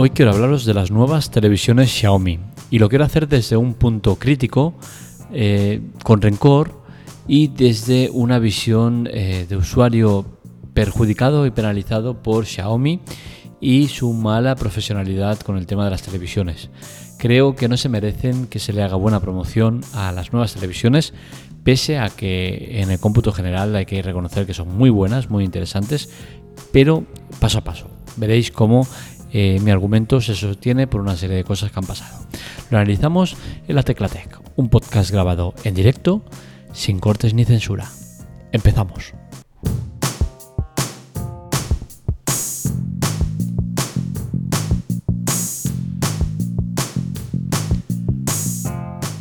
Hoy quiero hablaros de las nuevas televisiones Xiaomi y lo quiero hacer desde un punto crítico, eh, con rencor y desde una visión eh, de usuario perjudicado y penalizado por Xiaomi y su mala profesionalidad con el tema de las televisiones. Creo que no se merecen que se le haga buena promoción a las nuevas televisiones, pese a que en el cómputo general hay que reconocer que son muy buenas, muy interesantes, pero paso a paso. Veréis cómo eh, mi argumento se sostiene por una serie de cosas que han pasado. Lo analizamos en la Teclatec, un podcast grabado en directo, sin cortes ni censura. Empezamos.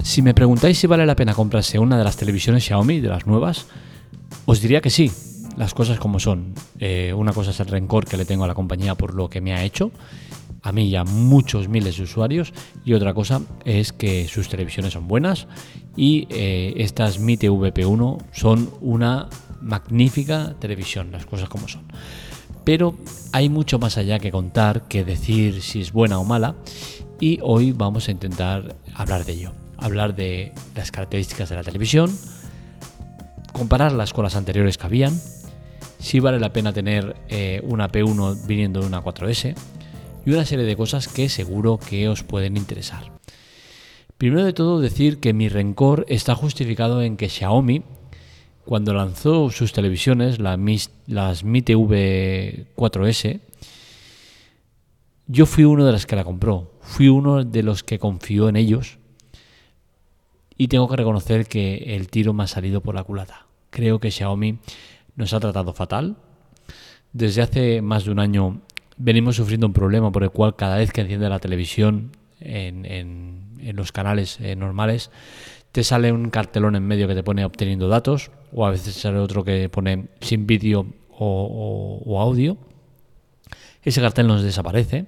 Si me preguntáis si vale la pena comprarse una de las televisiones Xiaomi, de las nuevas, os diría que sí, las cosas como son. Eh, una cosa es el rencor que le tengo a la compañía por lo que me ha hecho, a mí y a muchos miles de usuarios, y otra cosa es que sus televisiones son buenas y eh, estas Mi TVP1 son una magnífica televisión, las cosas como son. Pero hay mucho más allá que contar, que decir si es buena o mala, y hoy vamos a intentar hablar de ello. Hablar de las características de la televisión, compararlas con las anteriores que habían, si vale la pena tener eh, una P1 viniendo de una 4S y una serie de cosas que seguro que os pueden interesar. Primero de todo decir que mi rencor está justificado en que Xiaomi, cuando lanzó sus televisiones, las Mi TV 4S, yo fui uno de los que la compró, fui uno de los que confió en ellos y tengo que reconocer que el tiro me ha salido por la culata. Creo que Xiaomi nos ha tratado fatal. Desde hace más de un año venimos sufriendo un problema por el cual cada vez que enciende la televisión en, los canales eh, normales te sale un cartelón en medio que te pone obteniendo datos o a veces sale otro que pone sin vídeo o, audio. Ese cartel nos desaparece.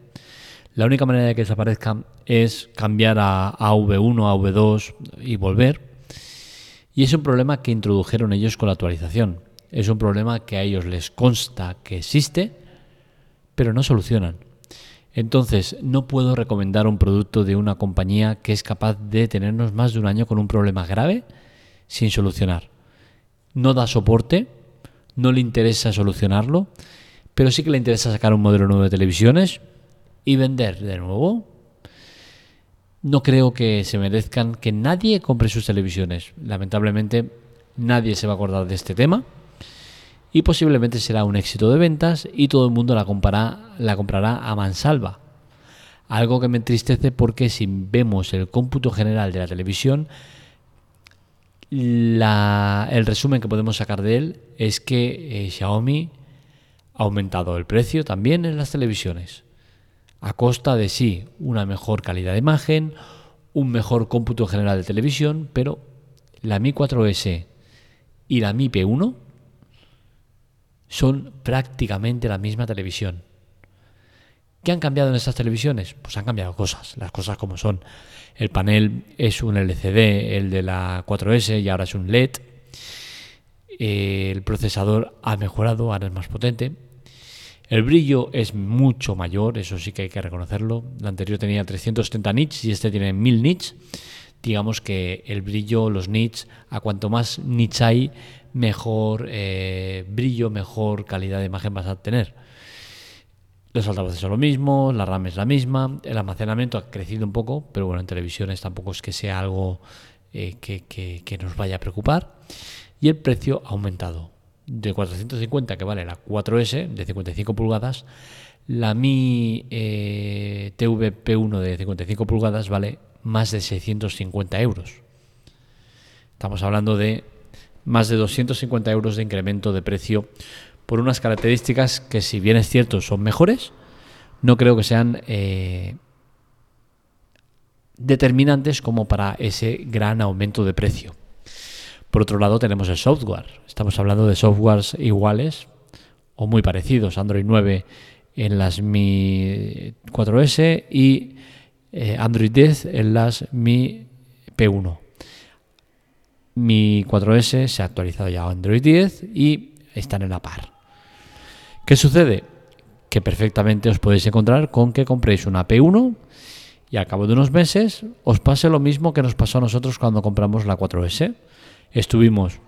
La única manera de que desaparezca es cambiar a, a V1, a V2 y volver. Y es un problema que introdujeron ellos con la actualización. Es un problema que a ellos les consta que existe, pero no solucionan. Entonces, no puedo recomendar un producto de una compañía que es capaz de tenernos más de un año con un problema grave sin solucionar. No da soporte, no le interesa solucionarlo, pero sí que le interesa sacar un modelo nuevo de televisiones y vender de nuevo. No creo que se merezcan que nadie compre sus televisiones. Lamentablemente, nadie se va a acordar de este tema y posiblemente será un éxito de ventas y todo el mundo la, comprará, la comprará a mansalva. Algo que me entristece porque si vemos el cómputo general de la televisión, el resumen que podemos sacar de él es que eh, Xiaomi ha aumentado el precio también en las televisiones, a costa de sí una mejor calidad de imagen, un mejor cómputo general de televisión, pero la Mi 4S y la Mi P1 son prácticamente la misma televisión. ¿Qué han cambiado en estas televisiones? Pues han cambiado cosas, las cosas como son. El panel es un LCD, el de la 4S y ahora es un LED. El procesador ha mejorado, ahora es más potente. El brillo es mucho mayor, eso sí que hay que reconocerlo. La anterior tenía 370 nits y este tiene 1000 nits. Digamos que el brillo, los nits, a cuanto más nits hay, mejor eh, brillo, mejor calidad de imagen vas a tener. Los altavoces son lo mismo, la RAM es la misma, el almacenamiento ha crecido un poco, pero bueno, en televisiones tampoco es que sea algo eh, que, nos vaya a preocupar. Y el precio ha aumentado. De 450 que vale la 4S de 55 pulgadas, la Mi eh, TVP1 de 55 pulgadas vale más de 650 euros. Estamos hablando de más de 250 euros de incremento de precio por unas características que si bien es cierto son mejores, no creo que sean eh, determinantes como para ese gran aumento de precio. Por otro lado tenemos el software. Estamos hablando de softwares iguales o muy parecidos. Android 9 en las Mi 4S y eh, Android 10 en las Mi P1. Mi 4S se ha actualizado ya a Android 10 y están en la par. ¿Qué sucede? que perfectamente os podéis encontrar con que compréis una P1 y al cabo de unos meses os pase lo mismo que nos pasó a nosotros cuando compramos la 4S. Estuvimos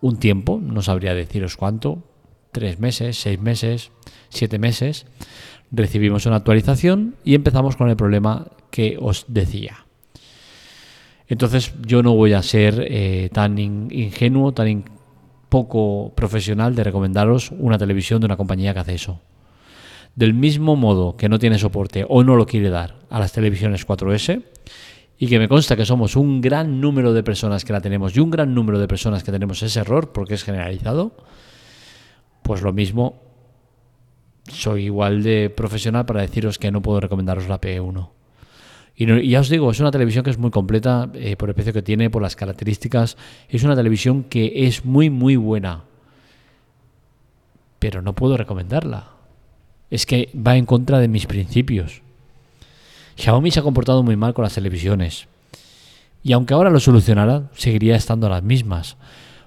un tiempo, no sabría deciros cuánto, tres meses, seis meses, siete meses, recibimos una actualización y empezamos con el problema que os decía. Entonces yo no voy a ser eh, tan ingenuo, tan poco profesional de recomendaros una televisión de una compañía que hace eso. Del mismo modo que no tiene soporte o no lo quiere dar a las televisiones 4S, y que me consta que somos un gran número de personas que la tenemos y un gran número de personas que tenemos ese error porque es generalizado, pues lo mismo soy igual de profesional para deciros que no puedo recomendaros la P1. Y, ya os digo, es una televisión que es muy completa eh, por el precio que tiene, por las características. Es una televisión que es muy, muy buena. Pero no puedo recomendarla. Es que va en contra de mis principios. Xiaomi se ha comportado muy mal con las televisiones. Y aunque ahora lo solucionara, seguiría estando las mismas.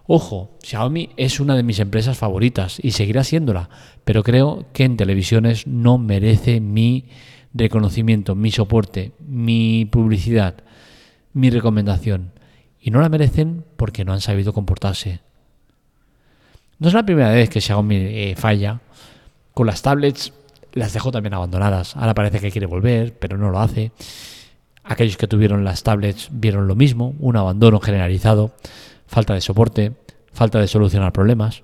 Ojo, Xiaomi es una de mis empresas favoritas y seguirá siéndola, pero creo que en televisiones no merece mi reconocimiento, mi soporte, mi publicidad, mi recomendación. Y no la merecen porque no han sabido comportarse. No es la primera vez que Xiaomi eh, falla. Con las tablets las dejó también abandonadas. Ahora parece que quiere volver, pero no lo hace. Aquellos que tuvieron las tablets vieron lo mismo, un abandono generalizado, falta de soporte, falta de solucionar problemas.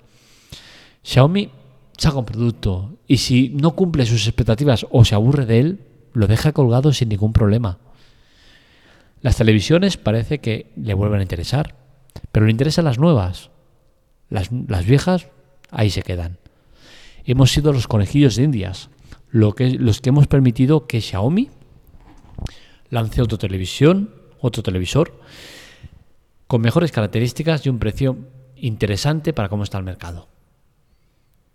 Xiaomi saca un producto y si no cumple sus expectativas o se aburre de él, lo deja colgado sin ningún problema. Las televisiones parece que le vuelven a interesar, pero le interesan las nuevas. Las, las viejas ahí se quedan. Hemos sido los conejillos de indias, lo que, los que hemos permitido que Xiaomi lance otro televisión, otro televisor, con mejores características y un precio interesante para cómo está el mercado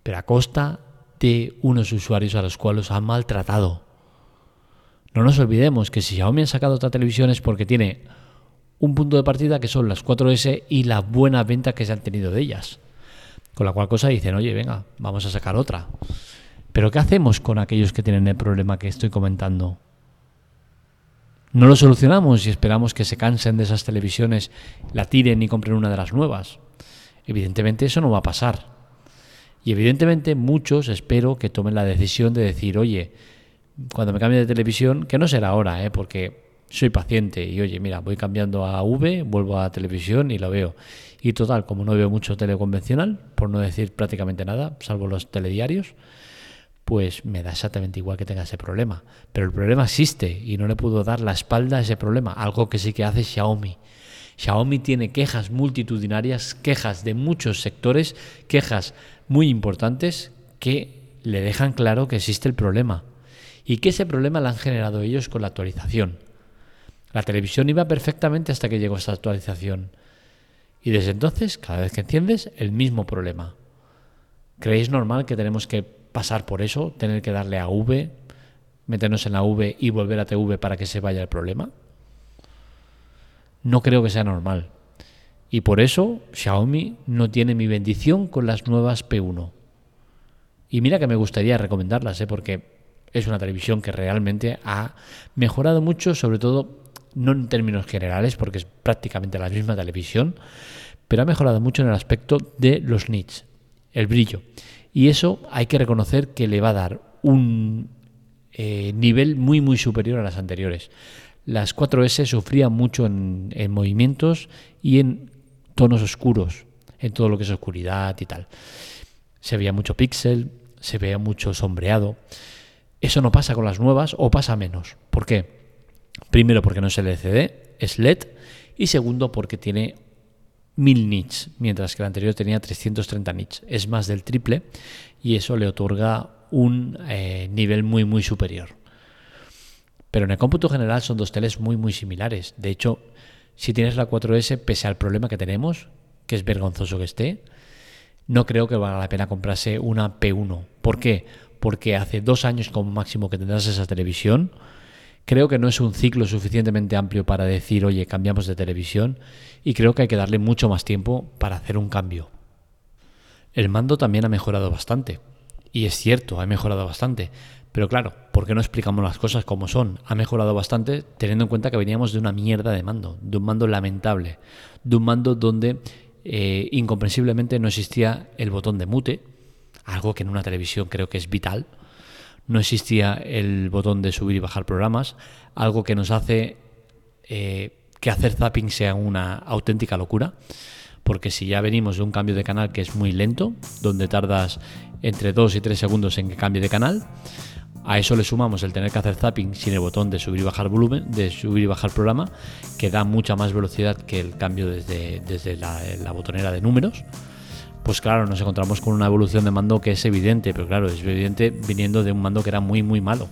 pero a costa de unos usuarios a los cuales han maltratado. No nos olvidemos que si Xiaomi ha sacado otra televisión es porque tiene un punto de partida que son las 4S y la buena venta que se han tenido de ellas. Con la cual cosa dicen, oye, venga, vamos a sacar otra. Pero ¿qué hacemos con aquellos que tienen el problema que estoy comentando? No lo solucionamos y esperamos que se cansen de esas televisiones, la tiren y compren una de las nuevas. Evidentemente eso no va a pasar. Y evidentemente muchos espero que tomen la decisión de decir, oye, cuando me cambie de televisión, que no será ahora, ¿eh? porque soy paciente y oye, mira, voy cambiando a V, vuelvo a televisión y lo veo. Y total, como no veo mucho teleconvencional, por no decir prácticamente nada, salvo los telediarios, pues me da exactamente igual que tenga ese problema. Pero el problema existe y no le puedo dar la espalda a ese problema, algo que sí que hace Xiaomi. Xiaomi tiene quejas multitudinarias, quejas de muchos sectores, quejas muy importantes que le dejan claro que existe el problema y que ese problema lo han generado ellos con la actualización. La televisión iba perfectamente hasta que llegó esta actualización. Y desde entonces, cada vez que enciendes, el mismo problema. ¿Creéis normal que tenemos que pasar por eso, tener que darle a V, meternos en la V y volver a TV para que se vaya el problema? No creo que sea normal. Y por eso Xiaomi no tiene mi bendición con las nuevas P1. Y mira que me gustaría recomendarlas, ¿eh? porque es una televisión que realmente ha mejorado mucho, sobre todo no en términos generales, porque es prácticamente la misma televisión, pero ha mejorado mucho en el aspecto de los nits, el brillo. Y eso hay que reconocer que le va a dar un eh, nivel muy muy superior a las anteriores. Las 4S sufrían mucho en, en movimientos y en tonos oscuros, en todo lo que es oscuridad y tal. Se veía mucho píxel, se veía mucho sombreado. Eso no pasa con las nuevas o pasa menos. ¿Por qué? Primero porque no es LCD, es LED. Y segundo porque tiene 1000 nits, mientras que el anterior tenía 330 nits. Es más del triple y eso le otorga un eh, nivel muy muy superior. Pero en el cómputo general son dos teles muy muy similares. De hecho, si tienes la 4S, pese al problema que tenemos, que es vergonzoso que esté, no creo que valga la pena comprarse una P1. ¿Por qué? Porque hace dos años como máximo que tendrás esa televisión. Creo que no es un ciclo suficientemente amplio para decir, oye, cambiamos de televisión. Y creo que hay que darle mucho más tiempo para hacer un cambio. El mando también ha mejorado bastante. Y es cierto, ha mejorado bastante. Pero claro, ¿por qué no explicamos las cosas como son? Ha mejorado bastante teniendo en cuenta que veníamos de una mierda de mando, de un mando lamentable, de un mando donde eh, incomprensiblemente no existía el botón de mute, algo que en una televisión creo que es vital. No existía el botón de subir y bajar programas, algo que nos hace eh, que hacer zapping sea una auténtica locura. Porque si ya venimos de un cambio de canal que es muy lento, donde tardas entre 2 y 3 segundos en que cambie de canal, a eso le sumamos el tener que hacer zapping sin el botón de subir y bajar volumen, de subir y bajar programa, que da mucha más velocidad que el cambio desde, desde la, la, botonera de números. Pues claro, nos encontramos con una evolución de mando que es evidente, pero claro, es evidente viniendo de un mando que era muy, muy malo.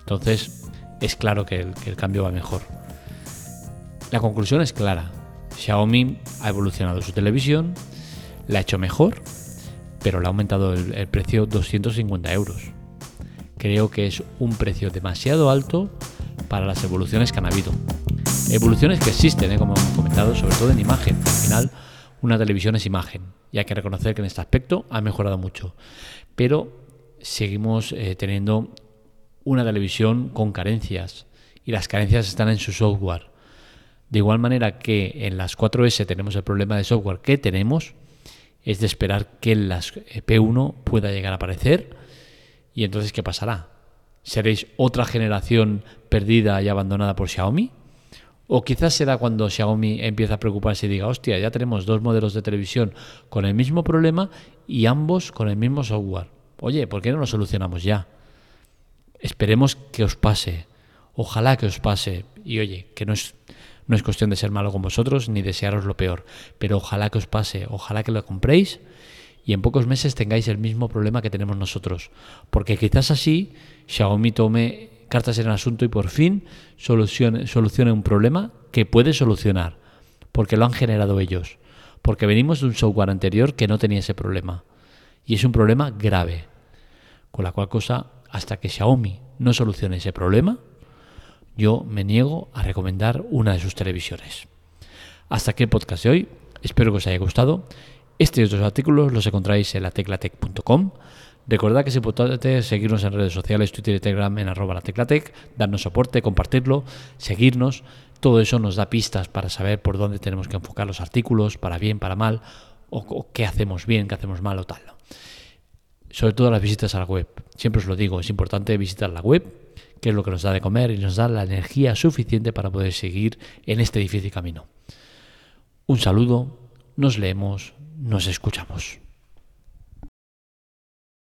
Entonces, es claro que el, cambio va mejor. La conclusión es clara. Xiaomi ha evolucionado su televisión, la ha hecho mejor, pero le ha aumentado el, el precio 250 euros creo que es un precio demasiado alto para las evoluciones que han habido. Evoluciones que existen, ¿eh? como hemos comentado, sobre todo en imagen. Al final, una televisión es imagen y hay que reconocer que en este aspecto ha mejorado mucho. Pero seguimos eh, teniendo una televisión con carencias y las carencias están en su software. De igual manera que en las 4S tenemos el problema de software que tenemos, es de esperar que en las P1 pueda llegar a aparecer ¿Y entonces qué pasará? ¿Seréis otra generación perdida y abandonada por Xiaomi? O quizás será cuando Xiaomi empieza a preocuparse y diga, hostia, ya tenemos dos modelos de televisión con el mismo problema y ambos con el mismo software. Oye, ¿por qué no lo solucionamos ya? Esperemos que os pase. Ojalá que os pase. Y oye, que no es, no es cuestión de ser malo con vosotros ni desearos lo peor. Pero ojalá que os pase. Ojalá que lo compréis y en pocos meses tengáis el mismo problema que tenemos nosotros. Porque quizás así Xiaomi tome cartas en el asunto y por fin solucione, solucione un problema que puede solucionar. Porque lo han generado ellos. Porque venimos de un software anterior que no tenía ese problema. Y es un problema grave. Con la cual cosa, hasta que Xiaomi no solucione ese problema, yo me niego a recomendar una de sus televisiones. Hasta aquí el podcast de hoy. Espero que os haya gustado y otros artículos los encontráis en la teclatec.com. Recordad que es importante seguirnos en redes sociales, Twitter y Telegram en arroba la teclatec, darnos soporte, compartirlo, seguirnos. Todo eso nos da pistas para saber por dónde tenemos que enfocar los artículos, para bien, para mal, o, qué hacemos bien, qué hacemos mal o tal. Sobre todo las visitas a la web. Siempre os lo digo, es importante visitar la web, que es lo que nos da de comer y nos da la energía suficiente para poder seguir en este difícil camino. Un saludo, nos leemos, nos escuchamos.